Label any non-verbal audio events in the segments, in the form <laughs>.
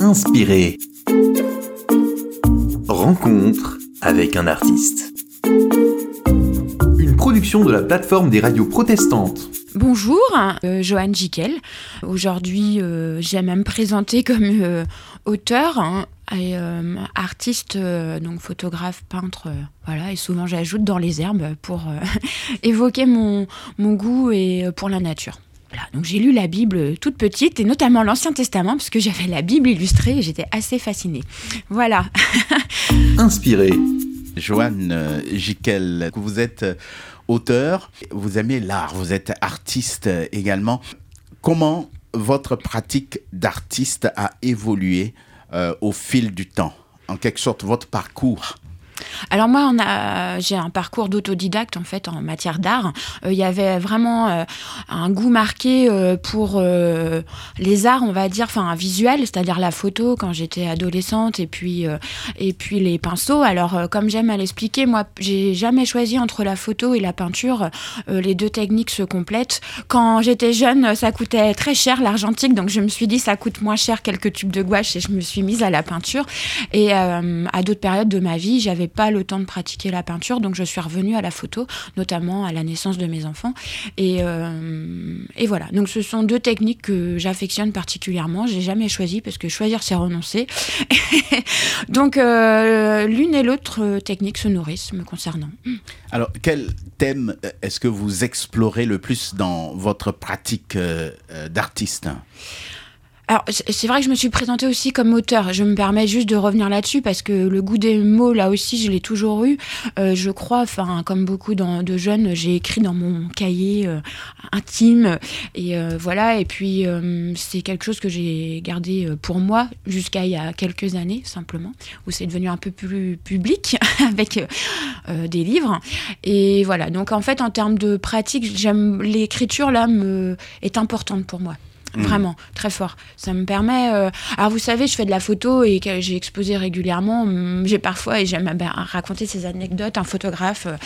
Inspiré. Rencontre avec un artiste. Une production de la plateforme des radios protestantes. Bonjour, euh, Joanne. Aujourd'hui, euh, j'aime à me présenter comme euh, auteur hein, et euh, artiste, euh, donc photographe, peintre, voilà. Et souvent, j'ajoute dans les herbes pour <laughs> évoquer mon, mon goût et pour la nature. Donc j'ai lu la Bible toute petite et notamment l'Ancien Testament parce que j'avais la Bible illustrée et j'étais assez fascinée. Voilà. <laughs> Inspiré. Joanne euh, Jiquel, vous êtes euh, auteur, vous aimez l'art, vous êtes artiste euh, également. Comment votre pratique d'artiste a évolué au fil du temps? En quelque sorte, votre parcours Alors moi, j'ai un parcours d'autodidacte en fait en matière d'art. Euh, Il y avait vraiment euh, un goût marqué euh, pour les arts, on va dire, enfin visuel, c'est-à-dire la photo quand j'étais adolescente et puis et puis les pinceaux. Alors comme j'aime à l'expliquer, moi, j'ai jamais choisi entre la photo et la peinture. Les deux techniques se complètent. Quand j'étais jeune, ça coûtait très cher l'argentique, donc je me suis dit ça coûte moins cher quelques tubes de gouache et je me suis mise à la peinture. Et à d'autres périodes de ma vie, j'avais pas le temps de pratiquer la peinture, donc je suis revenue à la photo, notamment à la naissance de mes enfants. Et, euh, et voilà. Donc ce sont deux techniques que j'affectionne particulièrement. J'ai jamais choisi parce que choisir c'est renoncer. <laughs> donc euh, l'une et l'autre technique se nourrissent me concernant. Alors, quel thème est-ce que vous explorez le plus dans votre pratique euh, d'artiste? Alors, c'est vrai que je me suis présentée aussi comme auteur. Je me permets juste de revenir là-dessus parce que le goût des mots, là aussi, je l'ai toujours eu. Euh, je crois, enfin, comme beaucoup de jeunes, j'ai écrit dans mon cahier euh, intime. Et euh, voilà. Et puis, euh, c'est quelque chose que j'ai gardé euh, pour moi jusqu'à il y a quelques années, simplement, où c'est devenu un peu plus public <laughs> avec des livres. Et voilà. Donc, en fait, en termes de pratique, j'aime l'écriture, là, me, est importante pour moi. Vraiment, très fort. Ça me permet. euh, Alors, vous savez, je fais de la photo et que j'ai exposé régulièrement. Hum, J'ai parfois, et j'aime ben, raconter ces anecdotes, un photographe euh,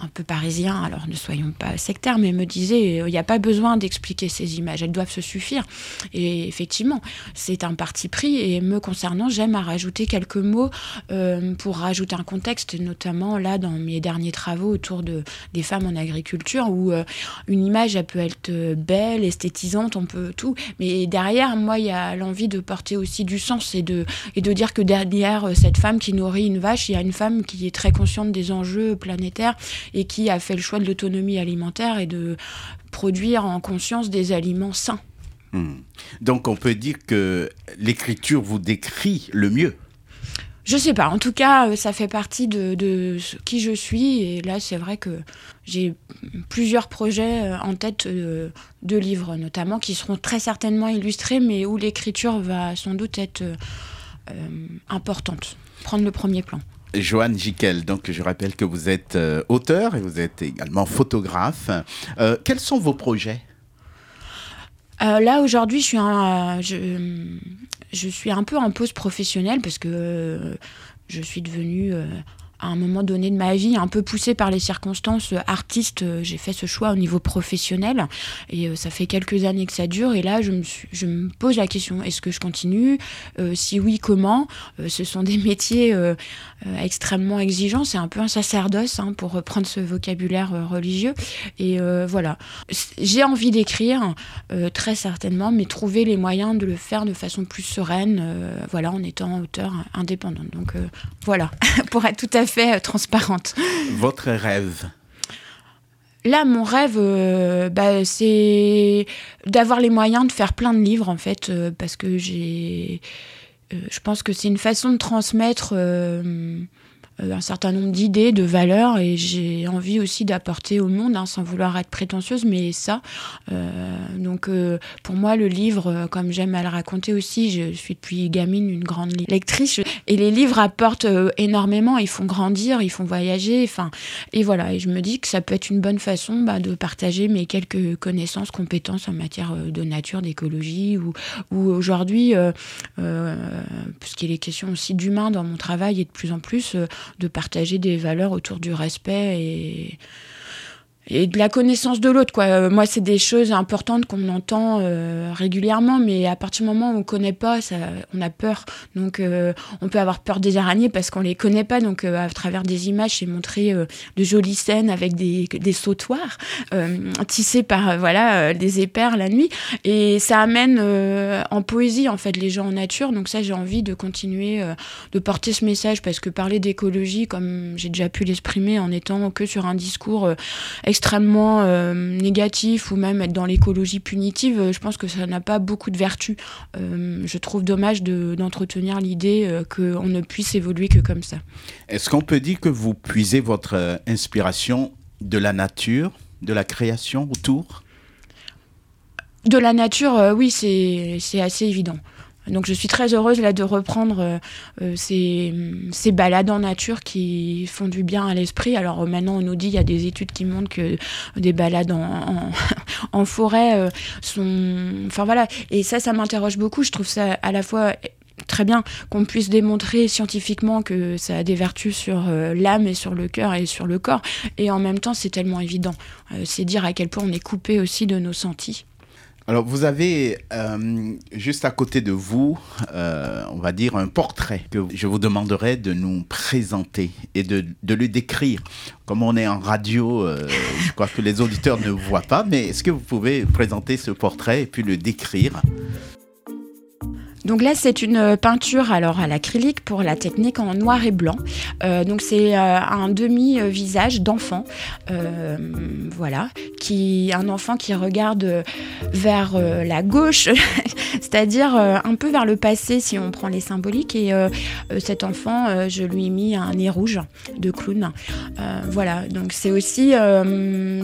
un peu parisien, alors ne soyons pas sectaires, mais me disait euh, il n'y a pas besoin d'expliquer ces images, elles doivent se suffire. Et effectivement, c'est un parti pris. Et me concernant, j'aime à rajouter quelques mots euh, pour rajouter un contexte, notamment là dans mes derniers travaux autour de, des femmes en agriculture, où euh, une image, elle peut être belle, esthétisante, on peut tout. Mais derrière, moi, il y a l'envie de porter aussi du sens et de, et de dire que derrière cette femme qui nourrit une vache, il y a une femme qui est très consciente des enjeux planétaires et qui a fait le choix de l'autonomie alimentaire et de produire en conscience des aliments sains. Hmm. Donc, on peut dire que l'écriture vous décrit le mieux. Je sais pas, en tout cas, euh, ça fait partie de, qui je suis. Et là, c'est vrai que j'ai plusieurs projets euh, en tête euh, de livres, notamment, qui seront très certainement illustrés, mais où l'écriture va sans doute être euh, importante, prendre le premier plan. Joanne Jiquel, donc je rappelle que vous êtes euh, auteur et vous êtes également photographe. Euh, quels sont vos projets? Euh, là aujourd'hui, je suis un, je, suis un peu en pause professionnelle parce que je suis devenue à un moment donné de ma vie un peu poussée par les circonstances euh, artiste. euh, J'ai fait ce choix au niveau professionnel et euh, ça fait quelques années que ça dure. Et là, je me, pose la question est-ce que je continue? Si oui, comment? Ce sont des métiers extrêmement exigeants. C'est un peu un sacerdoce hein, pour reprendre ce vocabulaire religieux. Et voilà, j'ai envie d'écrire très certainement, mais trouver les moyens de le faire de façon plus sereine, voilà, en étant auteur indépendante. Donc voilà, <laughs> pour être tout à fait euh, transparente. <gasps> Votre rêve Là, mon rêve, euh, bah, c'est d'avoir les moyens de faire plein de livres, en fait, euh, parce que j'ai. euh, je pense que c'est une façon de transmettre un certain nombre d'idées, de valeurs, et j'ai envie aussi d'apporter au monde, hein, sans vouloir être prétentieuse, mais ça. euh, donc, euh, pour moi, le livre, euh, comme j'aime à le raconter aussi, je suis depuis gamine une grande lectrice, et les livres apportent euh, énormément, ils font grandir, ils font voyager, enfin, et voilà, et je me dis que ça peut être une bonne façon bah, de partager mes quelques connaissances, compétences en matière euh, de nature, d'écologie, ou, ou aujourd'hui, euh, euh, puisqu'il est question aussi d'humain dans mon travail et de plus en plus, euh, de partager des valeurs autour du respect et, et de la connaissance de l'autre quoi. Euh, moi c'est des choses importantes qu'on entend euh, régulièrement mais à partir du moment où on connaît pas ça on a peur. Donc euh, on peut avoir peur des araignées parce qu'on les connaît pas. Donc à travers des images c'est montrer de jolies scènes avec des, des sautoirs tissés par voilà des épères la nuit. Et ça amène en poésie en fait les gens en nature. Donc ça j'ai envie de continuer de porter ce message parce que parler d'écologie comme j'ai déjà pu l'exprimer en étant que sur un discours extrêmement euh, négatif ou même être dans l'écologie punitive, euh, je pense que ça n'a pas beaucoup de vertu. Euh, je trouve dommage d'entretenir l'idée qu'on ne puisse évoluer que comme ça. Est-ce qu'on peut dire que vous puisez votre inspiration de la nature, de la création autour? De la nature, oui, c'est assez évident. Donc je suis très heureuse là de reprendre euh, euh, ces, ces, balades en nature qui font du bien à l'esprit. Alors euh, maintenant on nous dit il y a des études qui montrent que des balades en, forêt sont... Enfin voilà, et ça ça m'interroge beaucoup. Je trouve ça à la fois très bien qu'on puisse démontrer scientifiquement que ça a des vertus sur l'âme et sur le cœur et sur le corps. Et en même temps c'est tellement évident. c'est dire à quel point on est coupé aussi de nos sentis. Alors, vous avez euh, juste à côté de vous, euh, on va dire, un portrait que je vous demanderai de nous présenter et de, de le décrire. Comme on est en radio, euh, je crois que les auditeurs ne voient pas, mais est-ce que vous pouvez présenter ce portrait et puis le décrire? Donc là, c'est une peinture alors à l'acrylique pour la technique en noir et blanc. Euh, donc c'est euh, un demi-visage d'enfant, euh, voilà, un enfant qui regarde vers la gauche, <laughs> c'est-à-dire un peu vers le passé si on prend les symboliques. Et cet enfant, je lui ai mis un nez rouge de clown. voilà, donc c'est aussi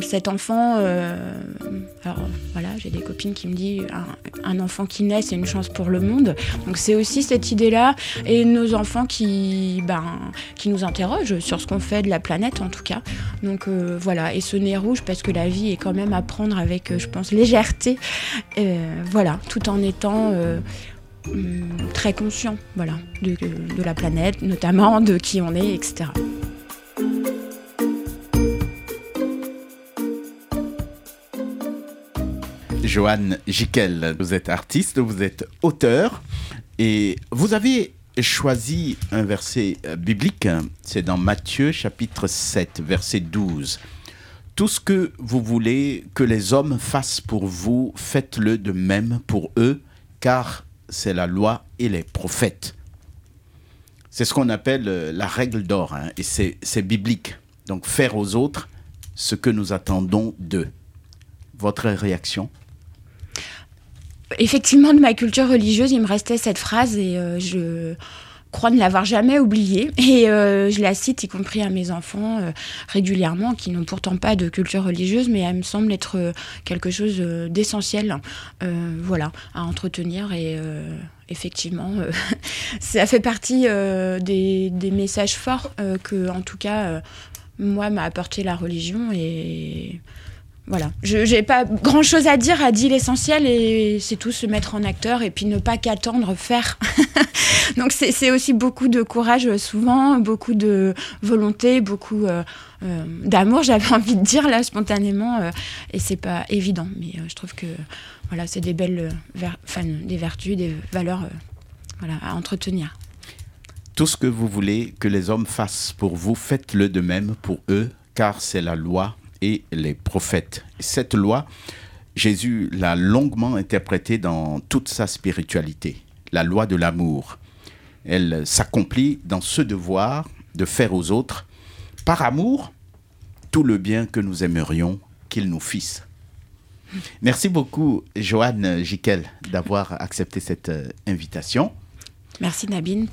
cet enfant. alors voilà, j'ai des copines qui me disent un enfant qui naît, c'est une chance pour le monde. Donc c'est aussi cette idée-là et nos enfants qui, ben, nous interrogent sur ce qu'on fait de la planète en tout cas. Donc euh, voilà, et ce nez rouge parce que la vie est quand même à prendre avec, euh, je pense, légèreté. Euh, voilà, tout en étant hum, très conscient voilà, de, de la planète, notamment de qui on est, etc. Joanne Jiquel, vous êtes artiste, vous êtes auteur et vous avez choisi un verset euh, biblique, c'est dans Matthieu chapitre 7, verset 12. Tout ce que vous voulez que les hommes fassent pour vous, faites-le de même pour eux, car c'est la loi et les prophètes. C'est ce qu'on appelle euh, la règle d'or, hein, et c'est biblique. Donc faire aux autres ce que nous attendons d'eux. Votre réaction? Effectivement, de ma culture religieuse, il me restait cette phrase et euh, je crois ne l'avoir jamais oubliée. Et euh, je la cite, y compris à mes enfants, euh, régulièrement, qui n'ont pourtant pas de culture religieuse, mais elle me semble être quelque chose d'essentiel, voilà, à entretenir. Et effectivement, <laughs> ça fait partie des, des, messages forts que, en tout cas, moi, m'a apporté la religion. Et voilà, je n'ai pas grand chose à dire, a dit l'essentiel et c'est tout se mettre en acteur et puis ne pas qu'attendre faire. <laughs> Donc c'est aussi beaucoup de courage souvent, beaucoup de volonté, beaucoup euh, euh, d'amour, <laughs> j'avais envie de dire là spontanément euh, et c'est pas évident, mais je trouve que voilà c'est des belles des vertus, des valeurs voilà, à entretenir. Tout ce que vous voulez que les hommes fassent pour vous, faites-le de même pour eux, car c'est la loi et les prophètes. Cette loi, Jésus l'a longuement interprétée dans toute sa spiritualité, la loi de l'amour. Elle s'accomplit dans ce devoir de faire aux autres, par amour, tout le bien que nous aimerions qu'ils nous fissent. Merci beaucoup, Joanne Jiquel, d'avoir accepté cette euh, invitation. Merci, Nabine.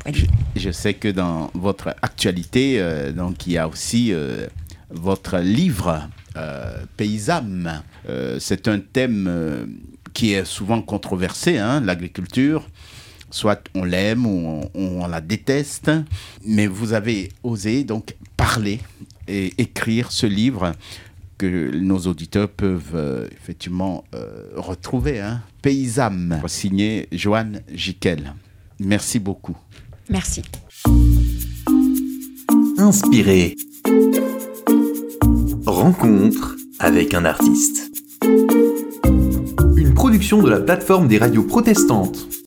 Je, sais que dans votre actualité, euh, donc, il y a aussi euh, votre livre paysanne. Euh, c'est un thème euh, qui est souvent controversé, hein, l'agriculture. Soit on l'aime ou on, la déteste, mais vous avez osé donc parler et écrire ce livre que nos auditeurs peuvent effectivement retrouver. Hein. Signé Joanne Jiquel. Merci beaucoup. Merci. Inspiré. Rencontre avec un artiste. Une production de la plateforme des radios protestantes.